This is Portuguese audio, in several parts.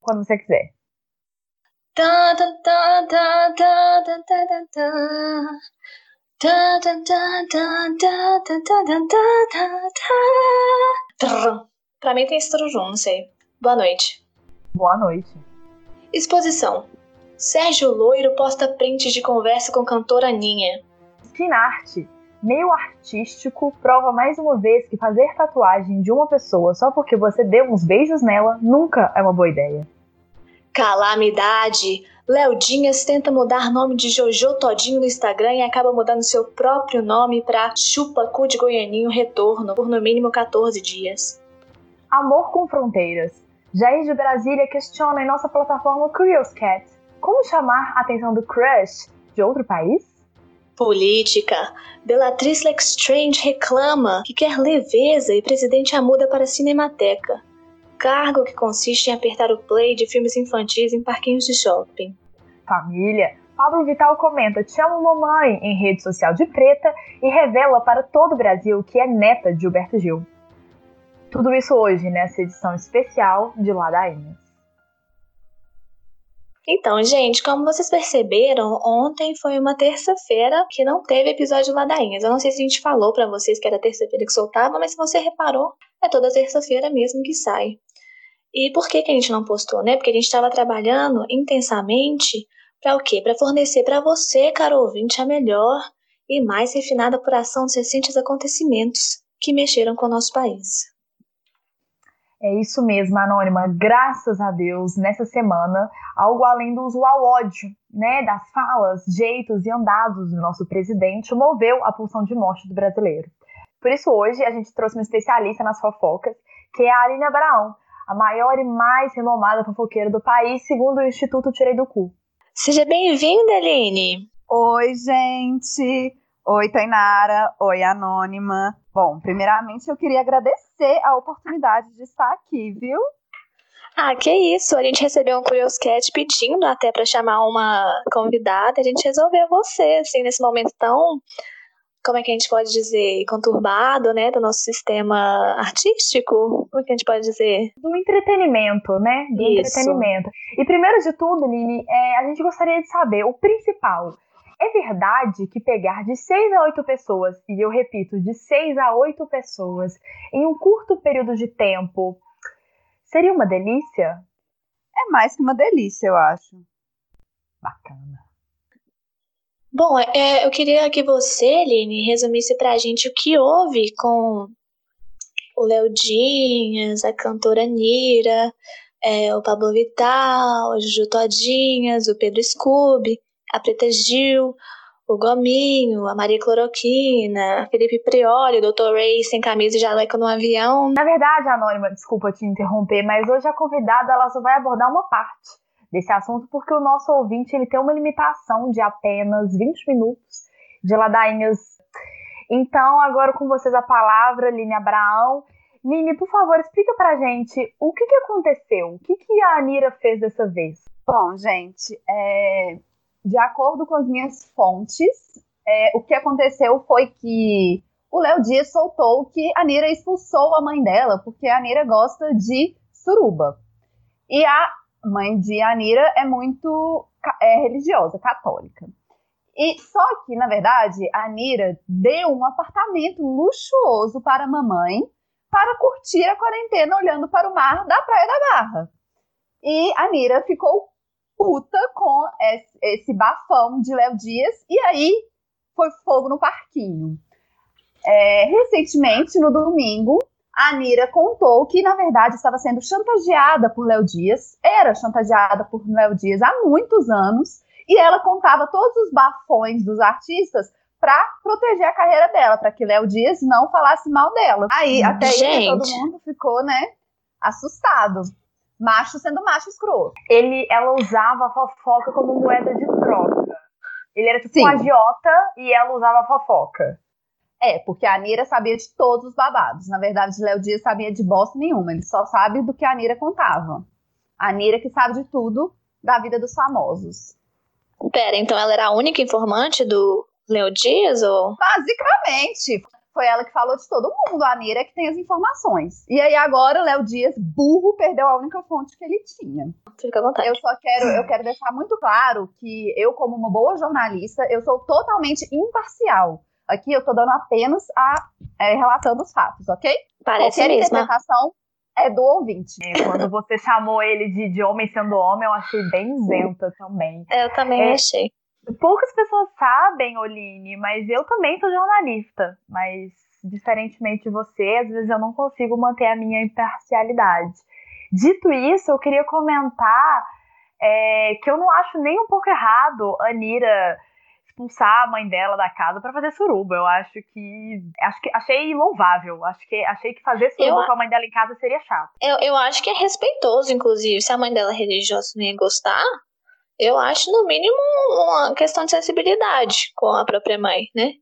Quando você quiser. Pra mim tem junto, não sei. Boa noite. Boa noite. Exposição. Sérgio Loiro posta prints de conversa com cantora Aninha. Finarte, meio artístico, prova mais uma vez que fazer tatuagem de uma pessoa só porque você deu uns beijos nela nunca é uma boa ideia. Calamidade! Léo Dinhas tenta mudar nome de Jojo Todinho no Instagram e acaba mudando seu próprio nome para Chupa Cu de Goianinho Retorno por no mínimo 14 dias. Amor com fronteiras. Jair de Brasília questiona em nossa plataforma Curious Cat como chamar a atenção do crush de outro país? Política. Bellatrix Lestrange reclama que quer leveza e presidente a muda para a Cinemateca. Cargo que consiste em apertar o play de filmes infantis em parquinhos de shopping. Família. Pablo Vital comenta Te amo mamãe em rede social de preta e revela para todo o Brasil que é neta de Gilberto Gil. Tudo isso hoje nessa edição especial de Ladainhas. Então, gente, como vocês perceberam, ontem foi uma terça-feira que não teve episódio Ladainhas. Eu não sei se a gente falou para vocês que era terça-feira que soltava, mas se você reparou, é toda terça-feira mesmo que sai. E por que, que a gente não postou, né? Porque a gente estava trabalhando intensamente para o quê? Para fornecer para você, caro ouvinte, a melhor e mais refinada apuração dos recentes acontecimentos que mexeram com o nosso país. É isso mesmo, Anônima. Graças a Deus, nessa semana, algo além do usual ódio, né, das falas, jeitos e andados do nosso presidente, moveu a pulsão de morte do brasileiro. Por isso, hoje, a gente trouxe uma especialista nas fofocas, que é a Aline Abraão, a maior e mais renomada fofoqueira do país, segundo o Instituto Tirei do Cu. Seja bem-vinda, Aline! Oi, gente! Oi, Tainara! Oi, Anônima! Bom, primeiramente eu queria agradecer a oportunidade de estar aqui, viu? Ah, que isso! A gente recebeu um Curious Cat pedindo até para chamar uma convidada. A gente resolveu você, assim, nesse momento tão, como é que a gente pode dizer, conturbado, né, do nosso sistema artístico? Como é que a gente pode dizer? Do entretenimento, né? Do isso. entretenimento. E primeiro de tudo, Lili, é, a gente gostaria de saber o principal. É verdade que pegar de 6 a 8 pessoas, e eu repito, de 6 a 8 pessoas, em um curto período de tempo, seria uma delícia? É mais que uma delícia, eu acho. Bacana. Bom, é, eu queria que você, Aline, resumisse pra gente o que houve com o Léo Dinhas, a cantora Nira, é, o Pablo Vital, o Juju Todinhas, o Pedro Scooby a Preta Gil, o Gominho, a Maria Cloroquina, Felipe Prioli, o Dr. Ray sem camisa e jaleco no avião. Na verdade, Anônima, desculpa te interromper, mas hoje a convidada ela só vai abordar uma parte desse assunto porque o nosso ouvinte ele tem uma limitação de apenas 20 minutos de ladainhas. Então, agora com vocês a palavra, Line Abraão. Line, por favor, explica pra gente o que, que aconteceu, o que, que a Anira fez dessa vez. Bom, gente, é, de acordo com as minhas fontes, é, o que aconteceu foi que o Léo Dias soltou que a Nira expulsou a mãe dela, porque a Nira gosta de suruba. E a mãe de Anira é muito é, religiosa, católica. E só que, na verdade, a Anira deu um apartamento luxuoso para a mamãe para curtir a quarentena olhando para o mar da Praia da Barra. E a Nira ficou puta com esse bafão de Léo Dias, e aí foi fogo no parquinho. É, recentemente, no domingo, a Anira contou que, na verdade, estava sendo chantageada por Léo Dias, era chantageada por Léo Dias há muitos anos, e ela contava todos os bafões dos artistas para proteger a carreira dela, para que Léo Dias não falasse mal dela. Aí, até aí, todo mundo ficou, né, assustado macho sendo macho escroto. Ele, ela usava a fofoca como moeda de troca. Ele era tipo Sim. um agiota e ela usava a fofoca. É, porque a Anira sabia de todos os babados. Na verdade, Léo Dias sabia de bosta nenhuma. Ele só sabe do que a Anira contava. A Anira que sabe de tudo da vida dos famosos. Pera, então ela era a única informante do Léo Dias? Ou... Basicamente. Foi ela que falou de todo mundo. A Anira é que tem as informações. E aí agora o Léo Dias, burro, perdeu a única fonte que ele tinha. Fica à vontade. Eu só quero, eu quero deixar muito claro que eu, como uma boa jornalista, eu sou totalmente imparcial. Aqui eu tô dando apenas a é, relatando os fatos, ok? Parece Qualquer mesmo. interpretação é do ouvinte. É, quando você chamou ele de, de homem sendo homem, eu achei bem isenta também. Eu também É. achei. Poucas pessoas sabem, Oline, mas eu também sou jornalista. Mas, diferentemente de você, às vezes eu não consigo manter a minha imparcialidade. Dito isso, eu queria comentar é, que eu não acho nem um pouco errado a Anira expulsar a mãe dela da casa pra fazer suruba. Eu acho que. Acho que achei louvável. Acho que achei que fazer suruba Eu- com a mãe dela em casa seria chato. Eu, eu acho que é respeitoso, inclusive. Se a mãe dela é religiosa não ia gostar, eu acho, no mínimo, uma questão de sensibilidade com a própria mãe, né?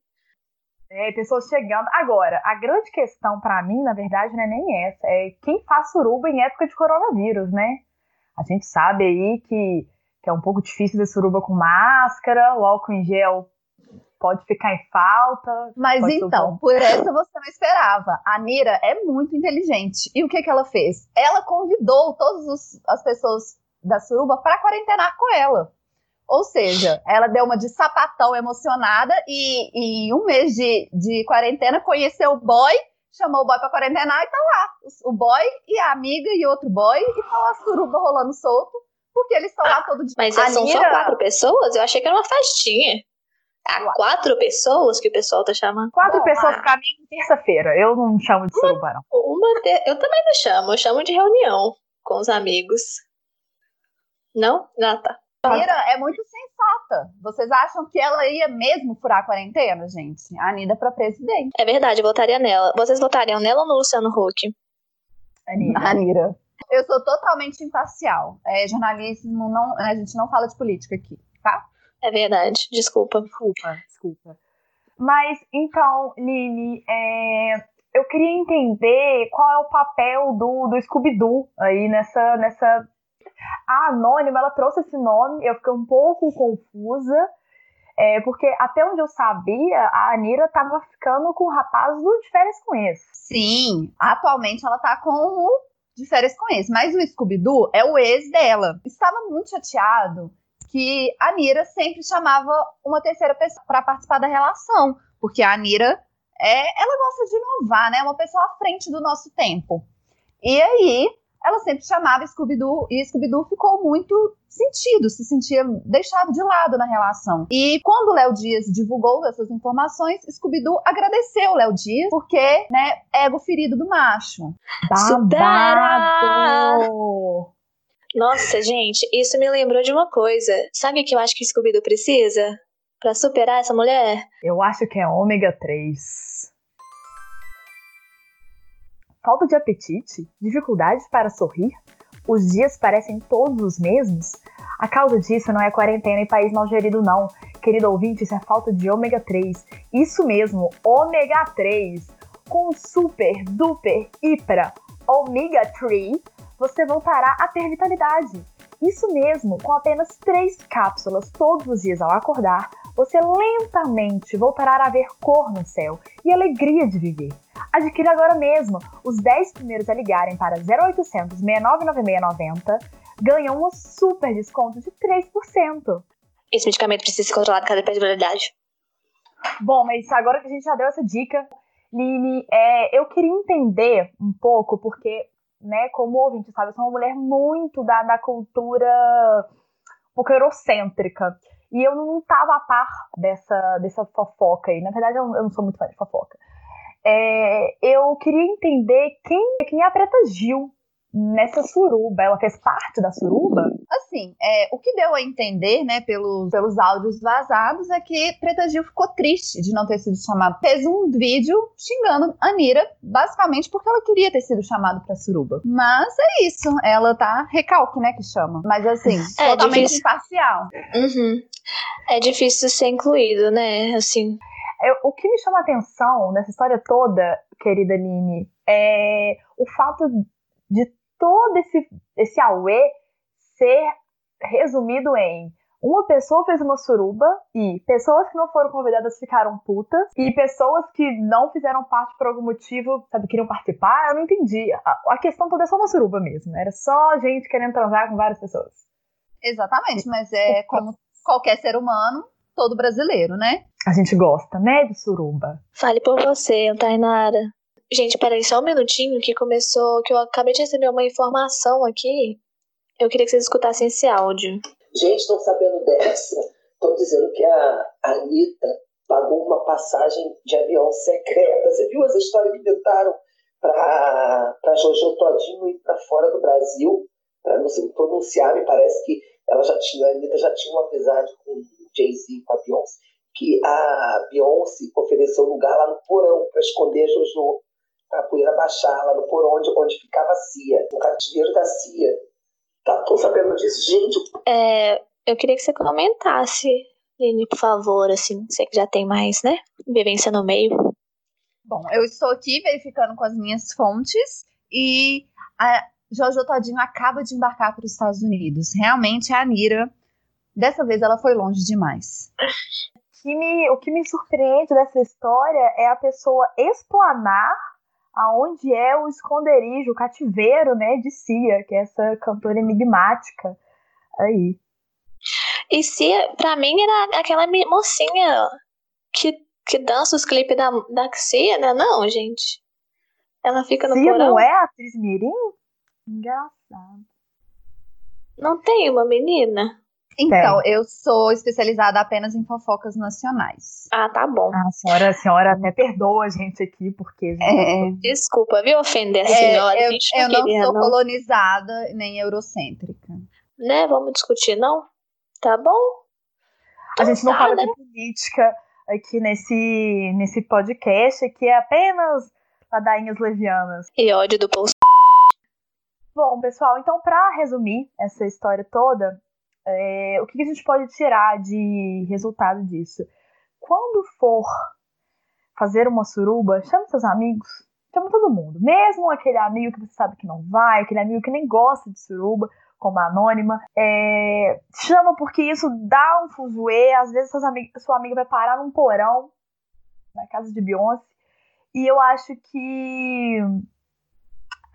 É, pessoas chegando. Agora, a grande questão pra mim, na verdade, não é nem essa. É quem faz suruba em época de coronavírus, né? A gente sabe aí que, que é um pouco difícil ver suruba com máscara, o álcool em gel pode ficar em falta. Mas então, por essa você não esperava. A Nira é muito inteligente. E o que, que ela fez? Ela convidou todas as pessoas da suruba para quarentenar com ela. Ou seja, ela deu uma de sapatão emocionada e, e em um mês de, de quarentena conheceu o boy, chamou o boy para quarentenar e tá lá. O, boy e a amiga e outro boy e tá lá a suruba rolando solto, porque eles estão lá todo dia. Mas A são só Nira- quatro pessoas? Eu achei que era uma festinha. Há quatro pessoas que o pessoal tá chamando? Quatro Bom, pessoas ah. pra mim terça-feira. Eu não chamo de suruba, não. Uma de- Eu também não chamo, eu chamo de reunião com os amigos. Não? Ah, tá. A Nira é muito sensata. Vocês acham que ela ia mesmo furar a quarentena, gente? A Nira para presidente. É verdade, eu votaria nela. Vocês votariam nela ou no Luciano Huck? Anira. A Nira. Eu sou totalmente imparcial. É, jornalismo não, a gente não fala de política aqui, tá? É verdade, desculpa. Desculpa, desculpa. Mas, então, Lili, é, eu queria entender qual é o papel do, do Scooby-Doo aí nessa, nessa. A Anônima, ela trouxe esse nome, eu fiquei um pouco confusa, é, porque até onde eu sabia, a Anira tava ficando com o rapaz do de férias com esse. Sim, atualmente ela tá com o de férias com esse, mas o Scooby-Doo é o ex dela. Estava muito chateado que a Nira sempre chamava uma terceira pessoa para participar da relação, porque a Nira é, ela gosta de inovar, né? É uma pessoa à frente do nosso tempo. E aí, ela sempre chamava Scooby-Doo e Scooby-Doo ficou muito sentido, se sentia deixado de lado na relação. E quando o Léo Dias divulgou essas informações, Scooby-Doo agradeceu o Léo Dias porque, né, ego ferido do macho. Babado! Nossa, gente, isso me lembrou de uma coisa. Sabe o que eu acho que Scooby-Doo precisa? Pra superar essa mulher? Eu acho que é ômega 3. Falta de apetite? Dificuldades para sorrir? Os dias parecem todos os mesmos? A causa disso não é quarentena e país mal gerido, não. Querido ouvinte, isso é falta de ômega 3. Isso mesmo, ômega 3. Com super, duper, hipra, ômega 3, você voltará a ter vitalidade. Isso mesmo, com apenas três cápsulas todos os dias ao acordar, você lentamente voltará a ver cor no céu e alegria de viver. Adquira agora mesmo. Os 10 primeiros a ligarem para 0800 699690 ganham um super desconto de 3%. Esse medicamento precisa ser controlado cada personalidade. Bom, mas agora que a gente já deu essa dica, Lili, é, eu queria entender um pouco, porque, né, como ouvinte, sabe, eu sou uma mulher muito da, da cultura um pouco eurocêntrica. E eu não tava a par dessa, dessa fofoca aí. Na verdade, eu, eu não sou muito fã de fofoca. É, eu queria entender quem, quem é a Preta Gil nessa suruba. Ela fez parte da suruba? Assim, é, o que deu a entender, né, pelos, pelos áudios vazados, é que Preta Gil ficou triste de não ter sido chamada. Fez um vídeo xingando a Nira, basicamente porque ela queria ter sido chamada pra suruba. Mas é isso, ela tá recalque, né, que chama. Mas assim, É, totalmente difícil. imparcial. Uhum. É difícil ser incluído, né? Assim, Eu- o que me chama a atenção nessa história toda, querida Aline, é o fato de todo esse, esse auê ser resumido em uma pessoa fez uma suruba e pessoas que não foram convidadas ficaram putas e pessoas que não fizeram parte por algum motivo, sabe, queriam participar, eu não entendi. A, a questão toda é só uma suruba mesmo, era só gente querendo transar com várias pessoas. Exatamente, mas é como qualquer ser humano, todo brasileiro, né? A gente gosta, né, de suruba. Fale por você, Tainara. Gente, peraí só um minutinho que começou, que eu acabei de receber uma informação aqui. Eu queria que vocês escutassem esse áudio. Gente, estão sabendo dessa? Estão dizendo que a Anitta pagou uma passagem de avião secreta. Você viu as histórias que inventaram para Jojo Todinho ir para fora do Brasil? Para não se pronunciar, me parece que ela já tinha, a Anitta já tinha uma amizade com Jay-Z, com a Beyoncé, que a Beyoncé ofereceu lugar lá no porão para esconder a Jojo, para poder abaixar lá no porão onde, onde ficava a CIA, no cativeiro da CIA. Tá, tô sabendo disso, gente. É, eu queria que você comentasse, Lini, por favor, assim, você que já tem mais, né, vivência no meio. Bom, eu estou aqui verificando com as minhas fontes e a Jojo Todinho acaba de embarcar para os Estados Unidos. Realmente a Anira, dessa vez ela foi longe demais. Que me, o que me surpreende dessa história é a pessoa explanar aonde é o esconderijo, o cativeiro, né, de Cia, que é essa cantora enigmática aí. E Cia, pra mim, era aquela mocinha que, que dança os clipes da, da Cia, né? Não, gente. Ela fica no Cia porão. não é a atriz mirim? Engraçado. Não tem uma menina? Então, eu sou especializada apenas em fofocas nacionais. Ah, tá bom. A senhora, a senhora até perdoa a gente aqui, porque... É, Desculpa, viu, ofender a é, senhora. a eu, gente não eu não queria, sou não. colonizada nem eurocêntrica. Né? Vamos discutir, não? Tá bom? A gente não tá, fala né? de política aqui nesse, nesse podcast, que é apenas ladainhas levianas. E ódio do bolso. Bom, pessoal, então para resumir essa história toda, é, o que a gente pode tirar de resultado disso? Quando for fazer uma suruba, chame seus amigos, chama todo mundo, mesmo aquele amigo que você sabe que não vai, aquele amigo que nem gosta de suruba, como a anônima, é, chama porque isso dá um fuzuê, às vezes sua amiga vai parar num porão, na casa de Beyoncé, e eu acho que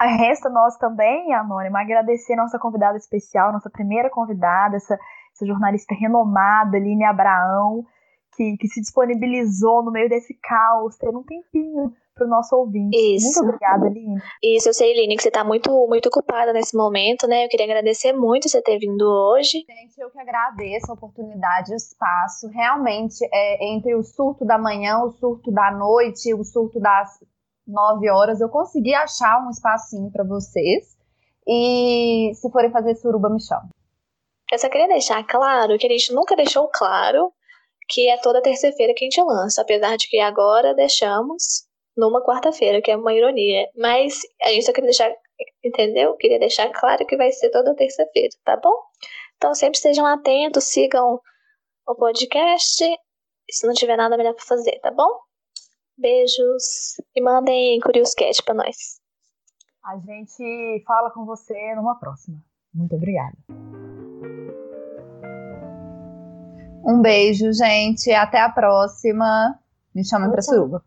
resta nós também, Anônima, agradecer nossa convidada especial, nossa primeira convidada, essa, essa jornalista renomada, Aline Abraão, que, que se disponibilizou no meio desse caos, ter um tempinho para o nosso ouvinte. Isso. Muito obrigada, Aline. Isso, eu sei, Lini, que você tá muito, muito ocupada nesse momento, né? Eu queria agradecer muito você ter vindo hoje. Gente, eu que agradeço a oportunidade e o espaço. Realmente, é, entre o surto da manhã, o surto da noite, o surto das nove horas, eu consegui achar um espacinho para vocês. E se forem fazer suruba, me chamam. Eu só queria deixar claro que a gente nunca deixou claro que é toda terça-feira que a gente lança, apesar de que agora deixamos numa quarta-feira, que é uma ironia. Mas a gente só queria deixar, entendeu? Queria deixar claro que vai ser toda terça-feira, tá bom? Então sempre estejam atentos, sigam o podcast. Se não tiver nada melhor pra fazer, tá bom? Beijos e mandem Curious Cat pra nós. A gente fala com você numa próxima. Muito obrigada. Um beijo, gente. Até a próxima. Me chamem pra Tchau. suruba.